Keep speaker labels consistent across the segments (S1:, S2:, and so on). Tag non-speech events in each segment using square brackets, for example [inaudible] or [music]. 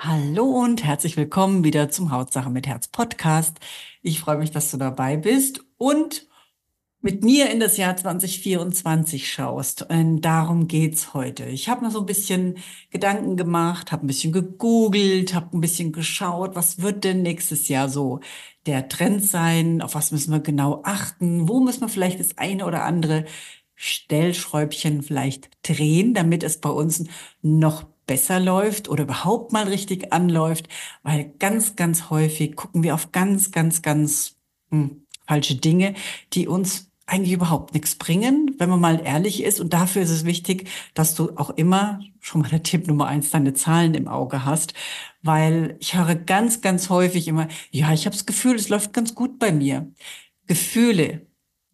S1: Hallo und herzlich willkommen wieder zum Hautsache mit Herz Podcast. Ich freue mich, dass du dabei bist und mit mir in das Jahr 2024 schaust. Und darum geht's heute. Ich habe mir so ein bisschen Gedanken gemacht, habe ein bisschen gegoogelt, habe ein bisschen geschaut, was wird denn nächstes Jahr so der Trend sein? Auf was müssen wir genau achten? Wo müssen wir vielleicht das eine oder andere Stellschräubchen vielleicht drehen, damit es bei uns noch besser läuft oder überhaupt mal richtig anläuft, weil ganz, ganz häufig gucken wir auf ganz, ganz, ganz hm, falsche Dinge, die uns eigentlich überhaupt nichts bringen, wenn man mal ehrlich ist. Und dafür ist es wichtig, dass du auch immer, schon mal der Tipp Nummer eins, deine Zahlen im Auge hast. Weil ich höre ganz, ganz häufig immer, ja, ich habe das Gefühl, es läuft ganz gut bei mir. Gefühle,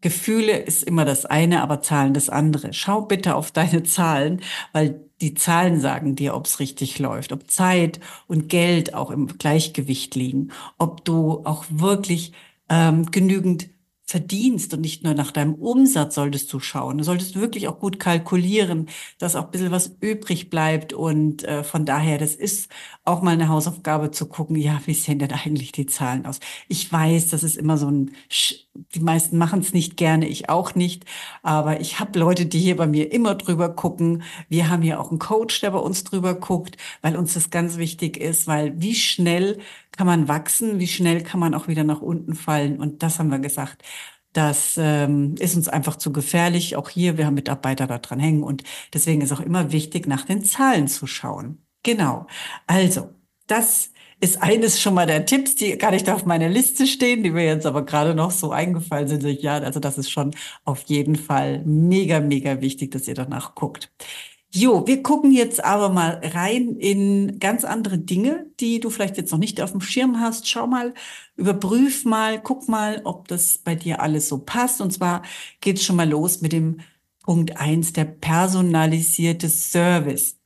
S1: Gefühle ist immer das eine, aber Zahlen das andere. Schau bitte auf deine Zahlen, weil die Zahlen sagen dir, ob es richtig läuft, ob Zeit und Geld auch im Gleichgewicht liegen, ob du auch wirklich ähm, genügend verdienst und nicht nur nach deinem Umsatz solltest du schauen. Du solltest wirklich auch gut kalkulieren, dass auch ein bisschen was übrig bleibt. Und äh, von daher, das ist auch mal eine Hausaufgabe zu gucken, ja, wie sehen denn eigentlich die Zahlen aus? Ich weiß, das ist immer so ein, die meisten machen es nicht gerne, ich auch nicht. Aber ich habe Leute, die hier bei mir immer drüber gucken. Wir haben hier auch einen Coach, der bei uns drüber guckt, weil uns das ganz wichtig ist, weil wie schnell kann man wachsen, wie schnell kann man auch wieder nach unten fallen. Und das haben wir gesagt. Das ähm, ist uns einfach zu gefährlich. Auch hier, wir haben Mitarbeiter da dran hängen. Und deswegen ist auch immer wichtig, nach den Zahlen zu schauen. Genau. Also, das ist eines schon mal der Tipps, die gar nicht auf meiner Liste stehen, die mir jetzt aber gerade noch so eingefallen sind. Ja, also das ist schon auf jeden Fall mega, mega wichtig, dass ihr danach guckt. Jo, wir gucken jetzt aber mal rein in ganz andere Dinge, die du vielleicht jetzt noch nicht auf dem Schirm hast. Schau mal, überprüf mal, guck mal, ob das bei dir alles so passt. Und zwar geht's schon mal los mit dem Punkt eins, der personalisierte Service.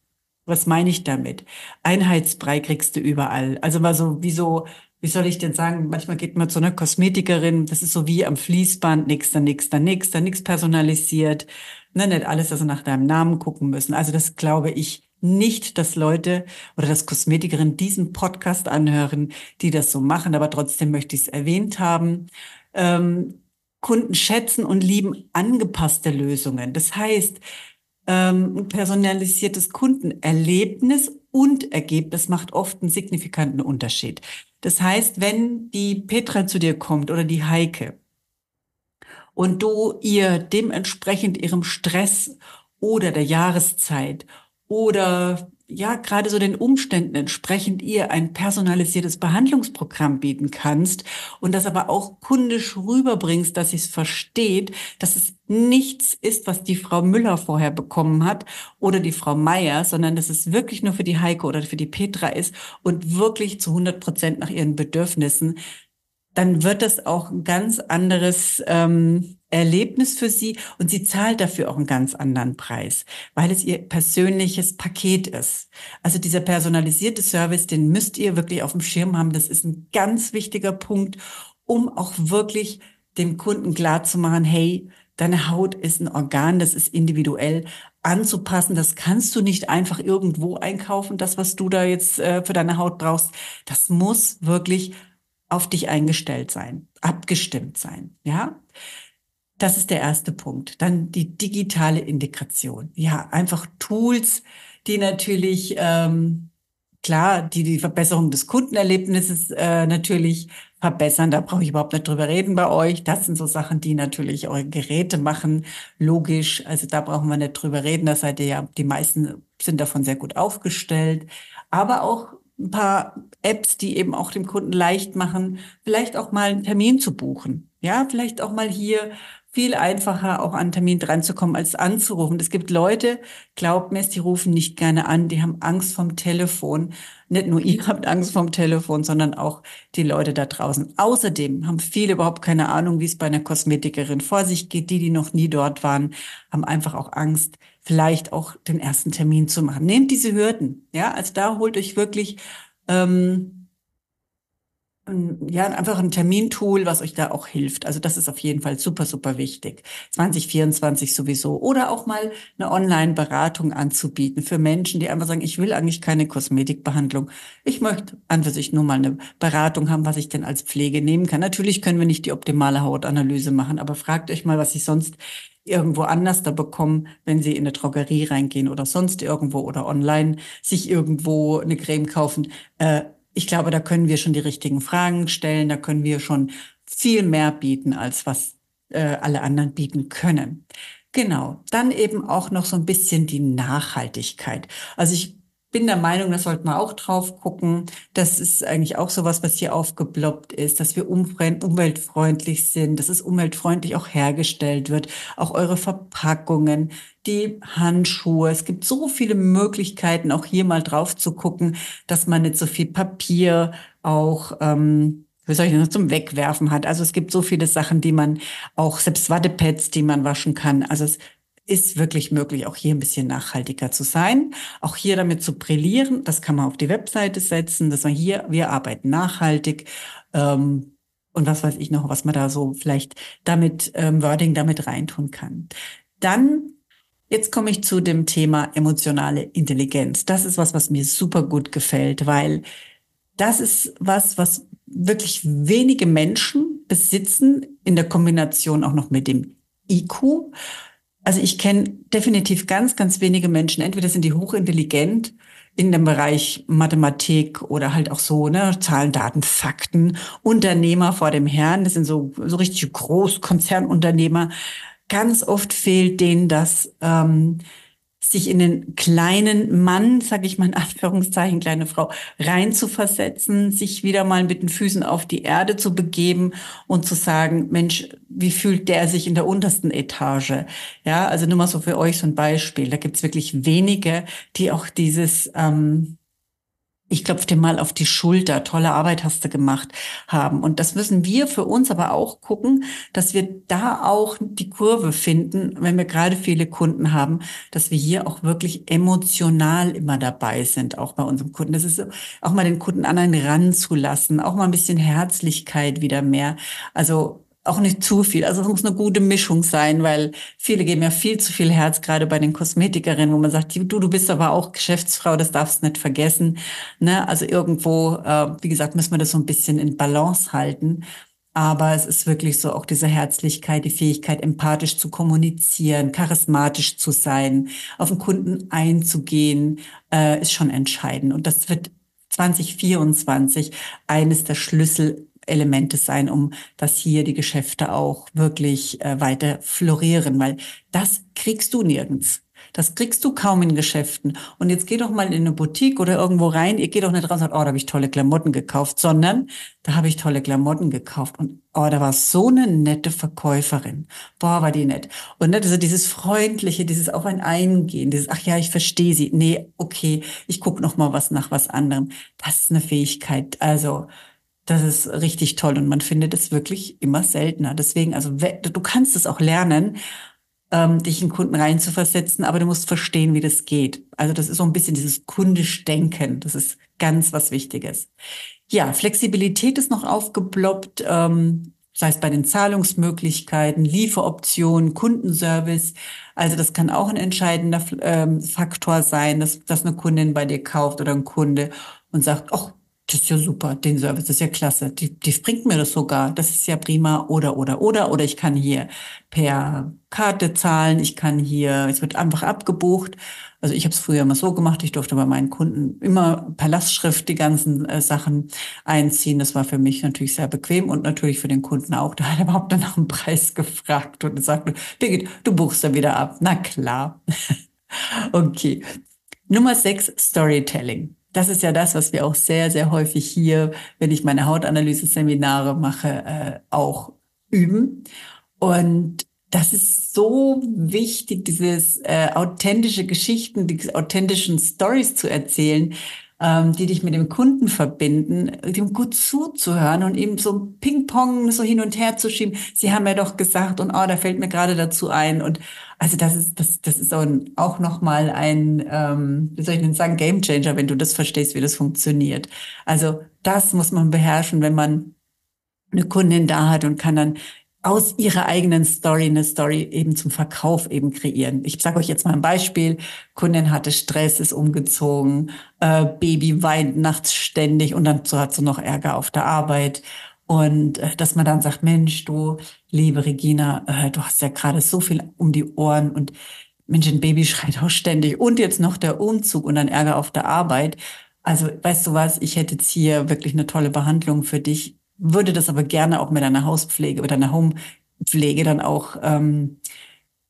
S1: Was meine ich damit? Einheitsbrei kriegst du überall. Also mal so, wie so, wie soll ich denn sagen? Manchmal geht man zu einer Kosmetikerin, das ist so wie am Fließband, nix, dann nix, dann nix, dann nix personalisiert. Ne, nicht alles, dass sie nach deinem Namen gucken müssen. Also das glaube ich nicht, dass Leute oder dass Kosmetikerinnen diesen Podcast anhören, die das so machen, aber trotzdem möchte ich es erwähnt haben. Ähm, Kunden schätzen und lieben angepasste Lösungen. Das heißt, ähm, ein personalisiertes Kundenerlebnis und Ergebnis macht oft einen signifikanten Unterschied. Das heißt, wenn die Petra zu dir kommt oder die Heike und du ihr dementsprechend ihrem Stress oder der Jahreszeit oder ja, gerade so den Umständen entsprechend ihr ein personalisiertes Behandlungsprogramm bieten kannst und das aber auch kundisch rüberbringst, dass sie es versteht, dass es nichts ist, was die Frau Müller vorher bekommen hat oder die Frau Meier, sondern dass es wirklich nur für die Heike oder für die Petra ist und wirklich zu 100 Prozent nach ihren Bedürfnissen, dann wird das auch ein ganz anderes ähm, Erlebnis für sie und sie zahlt dafür auch einen ganz anderen Preis, weil es ihr persönliches Paket ist. Also dieser personalisierte Service, den müsst ihr wirklich auf dem Schirm haben. Das ist ein ganz wichtiger Punkt, um auch wirklich dem Kunden klar zu machen, hey, deine Haut ist ein Organ, das ist individuell anzupassen. Das kannst du nicht einfach irgendwo einkaufen, das, was du da jetzt äh, für deine Haut brauchst. Das muss wirklich auf dich eingestellt sein, abgestimmt sein, ja? Das ist der erste Punkt. Dann die digitale Integration. Ja, einfach Tools, die natürlich, ähm, klar, die die Verbesserung des Kundenerlebnisses äh, natürlich verbessern. Da brauche ich überhaupt nicht drüber reden bei euch. Das sind so Sachen, die natürlich eure Geräte machen. Logisch. Also da brauchen wir nicht drüber reden. Da seid ihr ja, die meisten sind davon sehr gut aufgestellt. Aber auch ein paar Apps, die eben auch dem Kunden leicht machen, vielleicht auch mal einen Termin zu buchen. Ja, vielleicht auch mal hier viel einfacher auch an Termin dran zu kommen, als anzurufen. Es gibt Leute, glaubt mir, die rufen nicht gerne an, die haben Angst vom Telefon. nicht nur ihr [laughs] habt Angst vom Telefon, sondern auch die Leute da draußen. Außerdem haben viele überhaupt keine Ahnung, wie es bei einer Kosmetikerin vor sich geht. Die, die noch nie dort waren, haben einfach auch Angst, vielleicht auch den ersten Termin zu machen. Nehmt diese Hürden. Ja, also da holt euch wirklich ähm, ja, einfach ein Termintool, was euch da auch hilft. Also das ist auf jeden Fall super, super wichtig. 2024 sowieso. Oder auch mal eine Online-Beratung anzubieten für Menschen, die einfach sagen, ich will eigentlich keine Kosmetikbehandlung. Ich möchte an für sich nur mal eine Beratung haben, was ich denn als Pflege nehmen kann. Natürlich können wir nicht die optimale Hautanalyse machen, aber fragt euch mal, was ich sonst irgendwo anders da bekommen, wenn sie in eine Drogerie reingehen oder sonst irgendwo oder online sich irgendwo eine Creme kaufen. Äh, ich glaube, da können wir schon die richtigen Fragen stellen, da können wir schon viel mehr bieten, als was äh, alle anderen bieten können. Genau, dann eben auch noch so ein bisschen die Nachhaltigkeit. Also ich bin der Meinung, da sollten wir auch drauf gucken. Das ist eigentlich auch sowas, was hier aufgeploppt ist, dass wir umweltfreundlich sind, dass es umweltfreundlich auch hergestellt wird. Auch eure Verpackungen, die Handschuhe. Es gibt so viele Möglichkeiten, auch hier mal drauf zu gucken, dass man nicht so viel Papier auch, ähm, wie soll ich das, zum Wegwerfen hat. Also es gibt so viele Sachen, die man auch, selbst Wattepads, die man waschen kann. Also es ist wirklich möglich, auch hier ein bisschen nachhaltiger zu sein, auch hier damit zu brillieren. Das kann man auf die Webseite setzen, dass man hier, wir arbeiten nachhaltig. Ähm, und was weiß ich noch, was man da so vielleicht damit, ähm, Wording damit reintun kann. Dann, jetzt komme ich zu dem Thema emotionale Intelligenz. Das ist was, was mir super gut gefällt, weil das ist was, was wirklich wenige Menschen besitzen in der Kombination auch noch mit dem IQ. Also ich kenne definitiv ganz, ganz wenige Menschen. Entweder sind die hochintelligent in dem Bereich Mathematik oder halt auch so, ne, Zahlen, Daten, Fakten, Unternehmer vor dem Herrn. Das sind so, so richtig Großkonzernunternehmer. Ganz oft fehlt denen das, ähm, sich in den kleinen Mann, sage ich mal in Anführungszeichen, kleine Frau, reinzuversetzen, sich wieder mal mit den Füßen auf die Erde zu begeben und zu sagen, Mensch, wie fühlt der sich in der untersten Etage? Ja, also nur mal so für euch so ein Beispiel. Da gibt's wirklich wenige, die auch dieses ähm, ich klopfe dir mal auf die Schulter, tolle Arbeit hast du gemacht haben. Und das müssen wir für uns aber auch gucken, dass wir da auch die Kurve finden, wenn wir gerade viele Kunden haben, dass wir hier auch wirklich emotional immer dabei sind, auch bei unserem Kunden. Das ist auch mal den Kunden an einen ranzulassen, auch mal ein bisschen Herzlichkeit wieder mehr. Also auch nicht zu viel. Also es muss eine gute Mischung sein, weil viele geben ja viel zu viel Herz, gerade bei den Kosmetikerinnen, wo man sagt, du, du bist aber auch Geschäftsfrau, das darfst du nicht vergessen. Ne? Also irgendwo, äh, wie gesagt, müssen wir das so ein bisschen in Balance halten. Aber es ist wirklich so auch diese Herzlichkeit, die Fähigkeit, empathisch zu kommunizieren, charismatisch zu sein, auf den Kunden einzugehen, äh, ist schon entscheidend. Und das wird 2024 eines der Schlüssel Elemente sein, um dass hier die Geschäfte auch wirklich äh, weiter florieren, weil das kriegst du nirgends. Das kriegst du kaum in Geschäften. Und jetzt geh doch mal in eine Boutique oder irgendwo rein. Ihr geht doch nicht raus und sagt, oh, da habe ich tolle Klamotten gekauft, sondern da habe ich tolle Klamotten gekauft. Und oh, da war so eine nette Verkäuferin. Boah, war die nett. Und ne, also dieses Freundliche, dieses auf ein Eingehen, dieses, ach ja, ich verstehe sie. Nee, okay, ich guck noch mal was nach was anderem. Das ist eine Fähigkeit. Also das ist richtig toll und man findet es wirklich immer seltener. Deswegen, also du kannst es auch lernen, ähm, dich in Kunden reinzuversetzen, aber du musst verstehen, wie das geht. Also das ist so ein bisschen dieses kundisch Denken. Das ist ganz was Wichtiges. Ja, Flexibilität ist noch aufgeploppt, ähm, sei es bei den Zahlungsmöglichkeiten, Lieferoptionen, Kundenservice. Also das kann auch ein entscheidender ähm, Faktor sein, dass, dass eine Kundin bei dir kauft oder ein Kunde und sagt, ach, das ist ja super, den Service, ist ja klasse. Die, die bringt mir das sogar. Das ist ja prima. Oder, oder, oder. Oder ich kann hier per Karte zahlen. Ich kann hier, es wird einfach abgebucht. Also ich habe es früher immer so gemacht. Ich durfte bei meinen Kunden immer per Lastschrift die ganzen äh, Sachen einziehen. Das war für mich natürlich sehr bequem und natürlich für den Kunden auch. Da hat er überhaupt dann nach dem Preis gefragt und sagte, Birgit, du buchst da wieder ab. Na klar. [laughs] okay. Nummer sechs, Storytelling das ist ja das, was wir auch sehr, sehr häufig hier, wenn ich meine Hautanalyse-Seminare mache, äh, auch üben. Und das ist so wichtig, dieses äh, authentische Geschichten, diese authentischen Stories zu erzählen, ähm, die dich mit dem Kunden verbinden, dem gut zuzuhören und ihm so Ping-Pong so hin und her zu schieben. Sie haben ja doch gesagt und oh, da fällt mir gerade dazu ein und also das ist das das ist auch noch mal ein ähm, wie soll ich denn sagen Game Changer, wenn du das verstehst, wie das funktioniert. Also das muss man beherrschen, wenn man eine Kundin da hat und kann dann aus ihrer eigenen Story eine Story eben zum Verkauf eben kreieren. Ich sage euch jetzt mal ein Beispiel. Kundin hatte Stress, ist umgezogen, äh, Baby weint nachts ständig und dann hat sie noch Ärger auf der Arbeit. Und äh, dass man dann sagt, Mensch, du, liebe Regina, äh, du hast ja gerade so viel um die Ohren. Und Mensch, ein Baby [laughs] schreit auch ständig. Und jetzt noch der Umzug und dann Ärger auf der Arbeit. Also weißt du was, ich hätte jetzt hier wirklich eine tolle Behandlung für dich. Würde das aber gerne auch mit einer Hauspflege oder einer Homepflege dann auch ähm,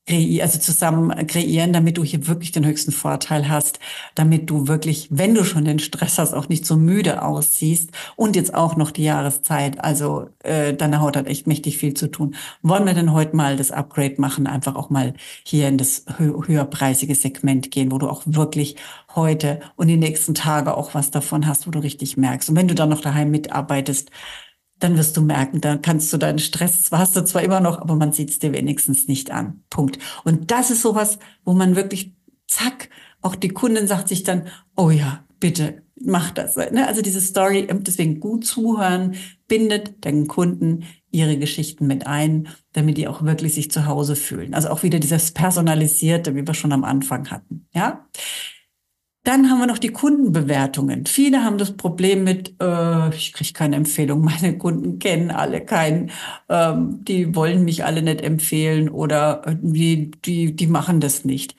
S1: also zusammen kreieren, damit du hier wirklich den höchsten Vorteil hast, damit du wirklich, wenn du schon den Stress hast, auch nicht so müde aussiehst und jetzt auch noch die Jahreszeit. Also äh, deine Haut hat echt mächtig viel zu tun. Wollen wir denn heute mal das Upgrade machen, einfach auch mal hier in das hö höherpreisige Segment gehen, wo du auch wirklich heute und die nächsten Tage auch was davon hast, wo du richtig merkst. Und wenn du dann noch daheim mitarbeitest, dann wirst du merken, da kannst du deinen Stress, zwar hast du zwar immer noch, aber man sieht es dir wenigstens nicht an. Punkt. Und das ist sowas, wo man wirklich, zack, auch die Kundin sagt sich dann, oh ja, bitte, mach das. Ne? Also diese Story, ähm, deswegen gut zuhören, bindet den Kunden ihre Geschichten mit ein, damit die auch wirklich sich zu Hause fühlen. Also auch wieder dieses Personalisierte, wie wir schon am Anfang hatten. Ja. Dann haben wir noch die Kundenbewertungen. Viele haben das Problem mit, äh, ich kriege keine Empfehlung, [laughs] meine Kunden kennen alle keinen, ähm, die wollen mich alle nicht empfehlen oder die, die, die machen das nicht.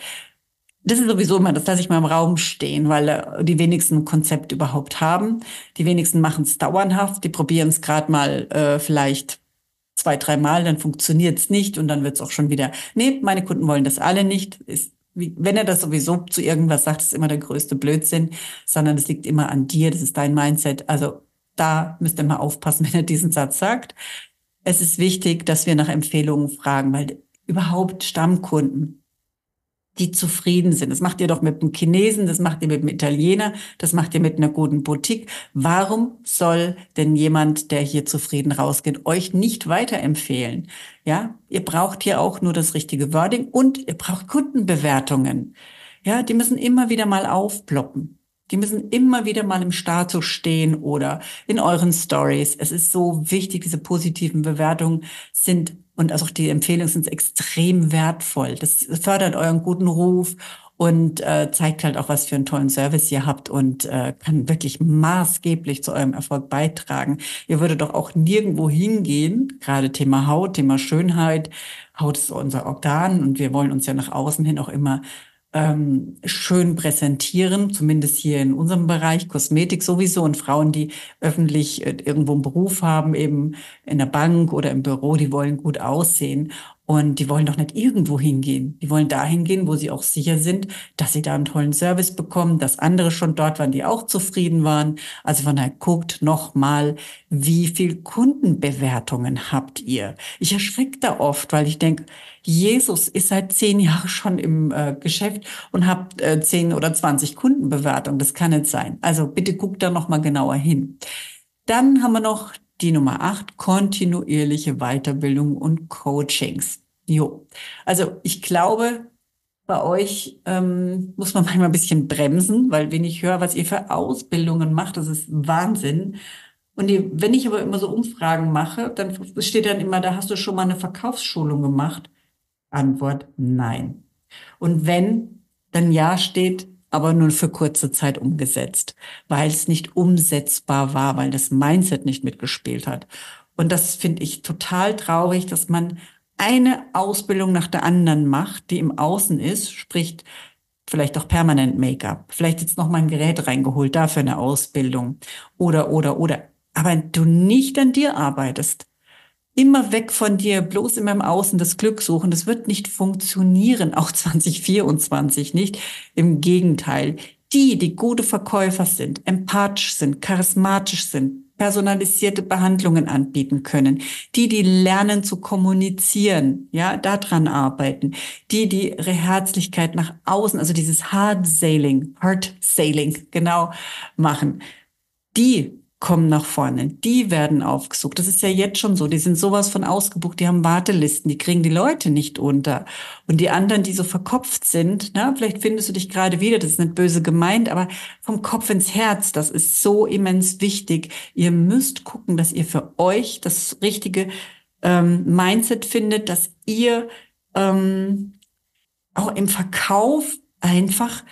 S1: Das ist sowieso immer, das lasse ich mal im Raum stehen, weil äh, die wenigsten ein Konzept überhaupt haben. Die wenigsten machen es dauerhaft, die probieren es gerade mal äh, vielleicht zwei, drei Mal, dann funktioniert es nicht und dann wird es auch schon wieder, nee, meine Kunden wollen das alle nicht, ist wenn er das sowieso zu irgendwas sagt, ist immer der größte Blödsinn, sondern es liegt immer an dir, das ist dein Mindset. Also da müsst ihr mal aufpassen, [laughs] wenn er diesen Satz sagt. Es ist wichtig, dass wir nach Empfehlungen fragen, weil überhaupt Stammkunden, die zufrieden sind. Das macht ihr doch mit dem Chinesen, das macht ihr mit dem Italiener, das macht ihr mit einer guten Boutique. Warum soll denn jemand, der hier zufrieden rausgeht, euch nicht weiterempfehlen? Ja, ihr braucht hier auch nur das richtige Wording und ihr braucht Kundenbewertungen. Ja, die müssen immer wieder mal aufploppen. Die müssen immer wieder mal im Status stehen oder in euren Stories. Es ist so wichtig, diese positiven Bewertungen sind und auch die Empfehlungen sind extrem wertvoll. Das fördert euren guten Ruf und äh, zeigt halt auch, was für einen tollen Service ihr habt und äh, kann wirklich maßgeblich zu eurem Erfolg beitragen. Ihr würdet doch auch nirgendwo hingehen, gerade Thema Haut, Thema Schönheit. Haut ist unser Organ und wir wollen uns ja nach außen hin auch immer ähm, schön präsentieren, zumindest hier in unserem Bereich, Kosmetik sowieso und Frauen, die öffentlich äh, irgendwo einen Beruf haben, eben in der Bank oder im Büro, die wollen gut aussehen. Und die wollen doch nicht irgendwo hingehen. Die wollen dahin gehen, wo sie auch sicher sind, dass sie da einen tollen Service bekommen, dass andere schon dort waren, die auch zufrieden waren. Also von daher guckt noch mal, wie viel Kundenbewertungen habt ihr? Ich erschrecke da oft, weil ich denke, Jesus ist seit zehn Jahren schon im äh, Geschäft und habt äh, zehn oder zwanzig Kundenbewertungen. Das kann nicht sein. Also bitte guckt da noch mal genauer hin. Dann haben wir noch die Nummer acht, kontinuierliche Weiterbildung und Coachings. Jo. Also ich glaube, bei euch ähm, muss man [laughs] manchmal ein bisschen bremsen, weil wenn ich höre, was ihr für Ausbildungen macht, das ist Wahnsinn. Und die, wenn ich aber immer so Umfragen mache, dann steht dann immer, da hast du schon mal eine Verkaufsschulung gemacht. Antwort nein. Und wenn, dann ja steht, aber nur für kurze Zeit umgesetzt, weil es nicht umsetzbar war, weil das Mindset nicht mitgespielt hat. Und das finde ich total traurig, dass man eine Ausbildung nach der anderen macht, die im Außen ist, sprich vielleicht auch permanent Make-up, vielleicht jetzt noch mal ein Gerät reingeholt, dafür eine Ausbildung oder, oder, oder. Aber du nicht an dir arbeitest, immer weg von dir, bloß in meinem Außen das Glück suchen. Das wird nicht funktionieren, auch 2024 nicht. Im Gegenteil. Die, die gute Verkäufer sind, empathisch sind, charismatisch sind, personalisierte Behandlungen anbieten können, die, die lernen zu kommunizieren, ja, daran arbeiten, die, die ihre Herzlichkeit nach außen, also dieses Hard Sailing, Hard Sailing, genau machen, die kommen nach vorne. Die werden aufgesucht. Das ist ja jetzt schon so. Die sind sowas von ausgebucht. Die haben Wartelisten. Die kriegen die Leute nicht unter. Und die anderen, die so verkopft sind, na, vielleicht findest du dich gerade wieder. Das ist nicht böse gemeint, aber vom Kopf ins Herz. Das ist so immens wichtig. Ihr müsst gucken, dass ihr für euch das richtige ähm, Mindset findet, dass ihr ähm, auch im Verkauf einfach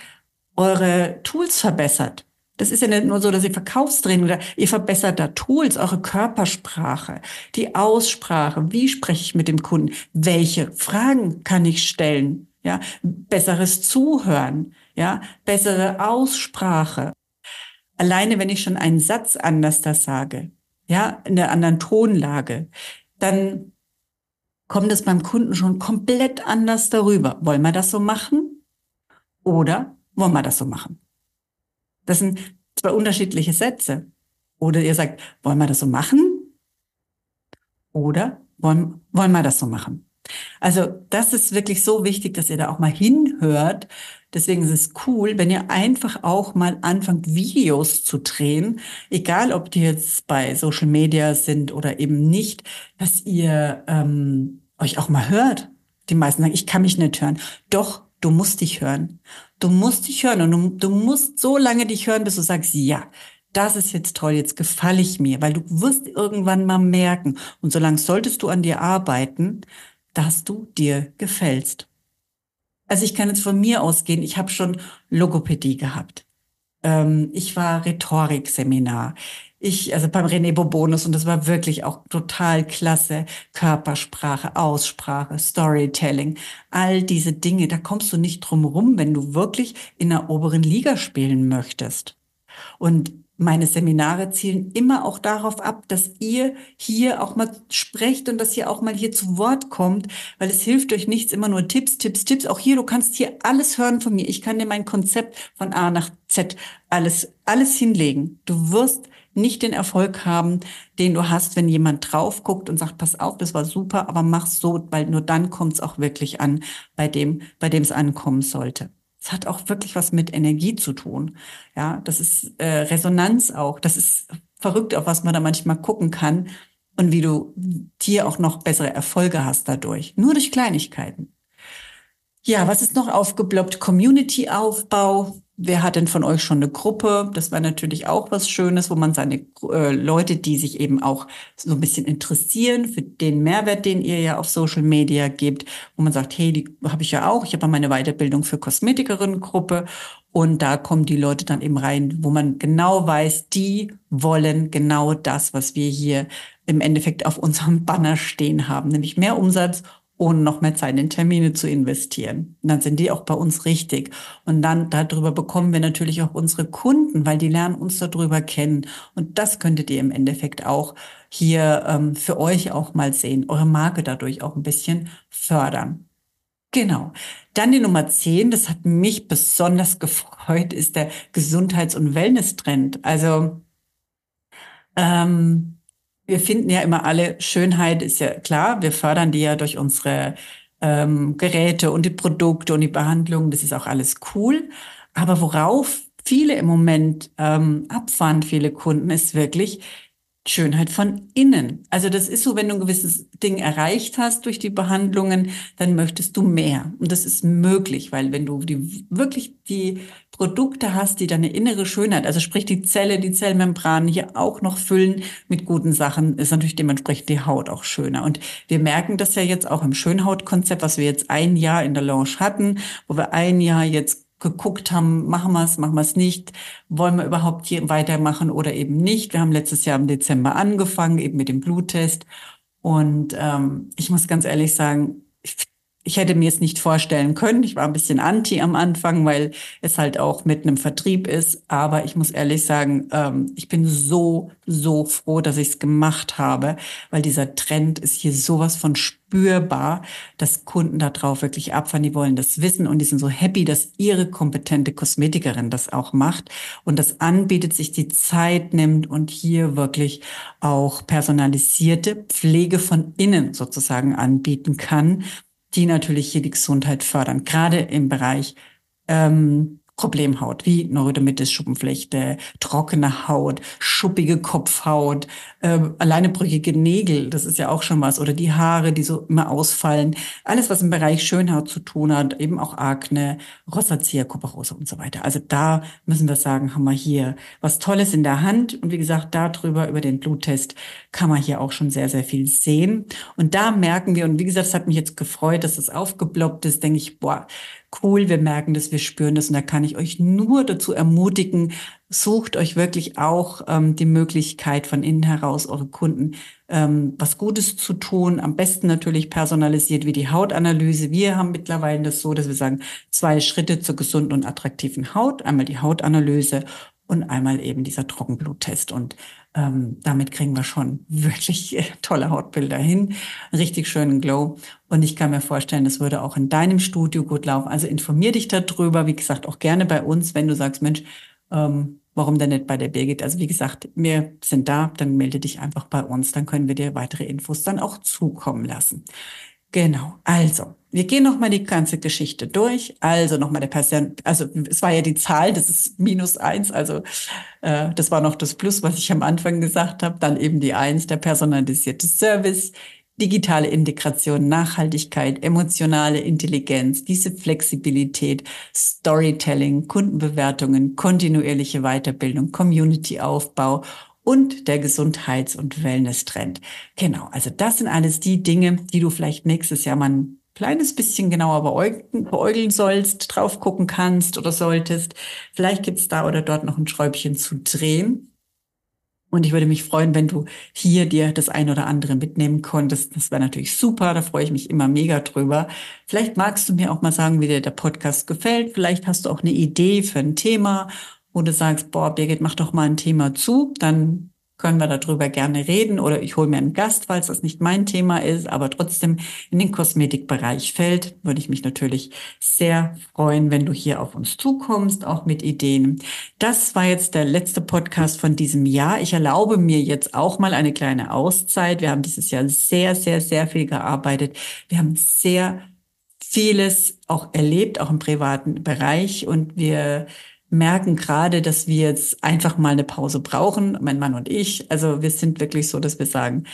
S1: eure Tools verbessert. Das ist ja nicht nur so, dass ihr Verkaufstraining oder ihr verbessert da Tools, eure Körpersprache, die Aussprache. Wie spreche ich mit dem Kunden? Welche Fragen kann ich stellen? Ja, besseres Zuhören, ja, bessere Aussprache. Alleine, wenn ich schon einen Satz anders da sage, ja, in der anderen Tonlage, dann kommt es beim Kunden schon komplett anders darüber. Wollen wir das so machen? Oder wollen wir das so machen? Das sind zwei unterschiedliche Sätze. Oder ihr sagt, wollen wir das so machen? Oder wollen, wollen wir das so machen? Also das ist wirklich so wichtig, dass ihr da auch mal hinhört. Deswegen ist es cool, wenn ihr einfach auch mal anfangt, Videos zu drehen, egal ob die jetzt bei Social Media sind oder eben nicht, dass ihr ähm, euch auch mal hört. Die meisten sagen, ich kann mich nicht hören. Doch, du musst dich hören. Du musst dich hören und du, du musst so lange dich hören, bis du sagst, ja, das ist jetzt toll, jetzt gefalle ich mir, weil du wirst irgendwann mal merken und solange solltest du an dir arbeiten, dass du dir gefällst. Also ich kann jetzt von mir ausgehen, ich habe schon Logopädie gehabt. Ähm, ich war Rhetorikseminar ich, also beim René Bobonus, und das war wirklich auch total klasse, Körpersprache, Aussprache, Storytelling, all diese Dinge, da kommst du nicht drum rum, wenn du wirklich in der oberen Liga spielen möchtest. Und meine Seminare zielen immer auch darauf ab, dass ihr hier auch mal sprecht und dass ihr auch mal hier zu Wort kommt, weil es hilft euch nichts, immer nur Tipps, Tipps, Tipps. Auch hier, du kannst hier alles hören von mir. Ich kann dir mein Konzept von A nach Z alles, alles hinlegen. Du wirst nicht den Erfolg haben, den du hast, wenn jemand drauf guckt und sagt, pass auf, das war super, aber mach's so, weil nur dann kommt es auch wirklich an, bei dem, bei dem es ankommen sollte. Es hat auch wirklich was mit Energie zu tun. Ja, das ist äh, Resonanz auch. Das ist verrückt, auf was man da manchmal gucken kann und wie du hier auch noch bessere Erfolge hast dadurch. Nur durch Kleinigkeiten. Ja, was ist noch aufgebloppt? Community-Aufbau. Wer hat denn von euch schon eine Gruppe? Das war natürlich auch was Schönes, wo man seine äh, Leute, die sich eben auch so ein bisschen interessieren für den Mehrwert, den ihr ja auf Social Media gebt, wo man sagt, hey, die habe ich ja auch. Ich habe ja meine Weiterbildung für Kosmetikerinnen-Gruppe und da kommen die Leute dann eben rein, wo man genau weiß, die wollen genau das, was wir hier im Endeffekt auf unserem Banner stehen haben, nämlich mehr Umsatz ohne noch mehr Zeit in Termine zu investieren. Und dann sind die auch bei uns richtig. Und dann darüber bekommen wir natürlich auch unsere Kunden, weil die lernen uns darüber kennen. Und das könntet ihr im Endeffekt auch hier ähm, für euch auch mal sehen, eure Marke dadurch auch ein bisschen fördern. Genau. Dann die Nummer 10, das hat mich besonders gefreut, ist der Gesundheits- und Wellness-Trend. Also ähm, wir finden ja immer alle, Schönheit ist ja klar, wir fördern die ja durch unsere ähm, Geräte und die Produkte und die Behandlung, das ist auch alles cool. Aber worauf viele im Moment ähm, abfahren, viele Kunden, ist wirklich Schönheit von innen. Also das ist so, wenn du ein gewisses Ding erreicht hast durch die Behandlungen, dann möchtest du mehr. Und das ist möglich, weil wenn du die, wirklich die Produkte hast, die deine innere Schönheit, also sprich die Zelle, die Zellmembran hier auch noch füllen mit guten Sachen, ist natürlich dementsprechend die Haut auch schöner. Und wir merken das ja jetzt auch im Schönhautkonzept, was wir jetzt ein Jahr in der Lounge hatten, wo wir ein Jahr jetzt geguckt haben, machen wir es, machen wir es nicht, wollen wir überhaupt hier weitermachen oder eben nicht. Wir haben letztes Jahr im Dezember angefangen, eben mit dem Bluttest. Und ähm, ich muss ganz ehrlich sagen, ich, ich hätte mir es nicht vorstellen können. Ich war ein bisschen anti am Anfang, weil es halt auch mit einem Vertrieb ist. Aber ich muss ehrlich sagen, ähm, ich bin so, so froh, dass ich es gemacht habe, weil dieser Trend ist hier sowas von spürbar, dass Kunden darauf wirklich abfahren. Die wollen das wissen und die sind so happy, dass ihre kompetente Kosmetikerin das auch macht und das anbietet, sich die Zeit nimmt und hier wirklich auch personalisierte Pflege von innen sozusagen anbieten kann die natürlich hier die Gesundheit fördern, gerade im Bereich ähm, Problemhaut, wie Neurodermitis, Schuppenflechte, trockene Haut, schuppige Kopfhaut, äh, alleine Nägel, das ist ja auch schon was, oder die Haare, die so immer ausfallen. Alles, was im Bereich Schönhaut zu tun hat, eben auch Akne, Rosacea, Kuparose und so weiter. Also da müssen wir sagen, haben wir hier was Tolles in der Hand. Und wie gesagt, darüber, über den Bluttest, kann man hier auch schon sehr, sehr viel sehen. Und da merken wir, und wie gesagt, es hat mich jetzt gefreut, dass es aufgeploppt ist, denke ich, boah, cool, wir merken das, wir spüren das und da kann ich euch nur dazu ermutigen, sucht euch wirklich auch ähm, die Möglichkeit von innen heraus eure Kunden ähm, was Gutes zu tun. Am besten natürlich personalisiert wie die Hautanalyse. Wir haben mittlerweile das so, dass wir sagen, zwei Schritte zur gesunden und attraktiven Haut. Einmal die Hautanalyse und einmal eben dieser Trockenbluttest. Und ähm, damit kriegen wir schon [laughs] wirklich äh, tolle Hautbilder hin, richtig schönen Glow. Und ich kann mir vorstellen, das würde auch in deinem Studio gut laufen. Also informier dich darüber. Wie gesagt, auch gerne bei uns, wenn du sagst, Mensch, ähm, warum denn nicht bei der Birgit? Also wie gesagt, wir sind da, dann melde dich einfach bei uns, dann können wir dir weitere Infos dann auch zukommen lassen. Genau, also wir gehen noch mal die ganze Geschichte durch. Also noch mal der Patient, also es war ja die Zahl, das ist minus eins, also äh, das war noch das Plus, was ich am Anfang gesagt habe. Dann eben die eins, der personalisierte Service, digitale Integration, Nachhaltigkeit, emotionale Intelligenz, diese Flexibilität, Storytelling, Kundenbewertungen, kontinuierliche Weiterbildung, Community-Aufbau und der Gesundheits- und Wellness-Trend. Genau, also das sind alles die Dinge, die du vielleicht nächstes Jahr mal ein kleines bisschen genauer beäugeln, beäugeln sollst, drauf gucken kannst oder solltest. Vielleicht gibt's da oder dort noch ein Schräubchen zu drehen. Und ich würde mich freuen, wenn du hier dir das ein oder andere mitnehmen konntest. Das wäre natürlich super. Da freue ich mich immer mega drüber. Vielleicht magst du mir auch mal sagen, wie dir der Podcast gefällt. Vielleicht hast du auch eine Idee für ein Thema, wo du sagst, boah, Birgit, mach doch mal ein Thema zu. Dann können wir darüber gerne reden oder ich hole mir einen Gast, falls das nicht mein Thema ist, aber trotzdem in den Kosmetikbereich fällt, würde ich mich natürlich sehr freuen, wenn du hier auf uns zukommst, auch mit Ideen. Das war jetzt der letzte Podcast von diesem Jahr. Ich erlaube mir jetzt auch mal eine kleine Auszeit. Wir haben dieses Jahr sehr, sehr, sehr viel gearbeitet. Wir haben sehr vieles auch erlebt, auch im privaten Bereich und wir merken gerade, dass wir jetzt einfach mal eine Pause brauchen, mein Mann und ich. Also wir sind wirklich so, dass wir sagen,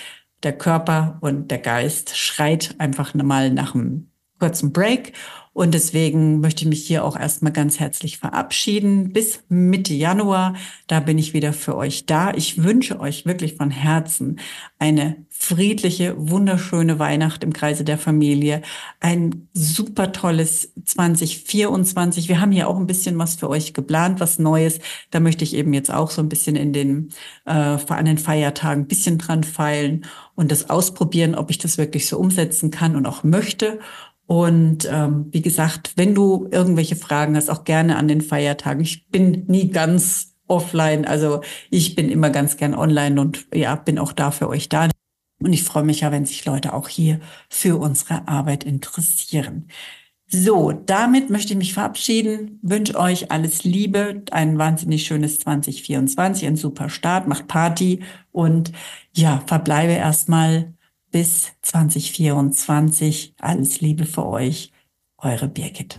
S1: der Körper und der Geist schreit einfach mal nach einem kurzen Break. Und deswegen möchte ich mich hier auch erstmal ganz herzlich verabschieden. Bis Mitte Januar, da bin ich wieder für euch da. Ich wünsche euch wirklich von Herzen eine friedliche, wunderschöne Weihnacht im Kreise der Familie. Ein super tolles 2024. Wir haben hier auch ein bisschen was für euch geplant, was Neues. Da möchte ich eben jetzt auch so ein bisschen in den, äh, an den Feiertagen ein bisschen dran feilen und das ausprobieren, ob ich das wirklich so umsetzen kann und auch möchte. Und ähm, wie gesagt, wenn du irgendwelche Fragen hast, auch gerne an den Feiertagen. Ich bin nie ganz offline, also ich bin immer ganz gern online und ja, bin auch da für euch da. Und ich freue mich ja, wenn sich Leute auch hier für unsere Arbeit interessieren. So, damit möchte ich mich verabschieden, wünsche euch alles Liebe, ein wahnsinnig schönes 2024, ein super Start, macht Party und ja, verbleibe erstmal bis 2024. Alles Liebe für euch, eure Birgit.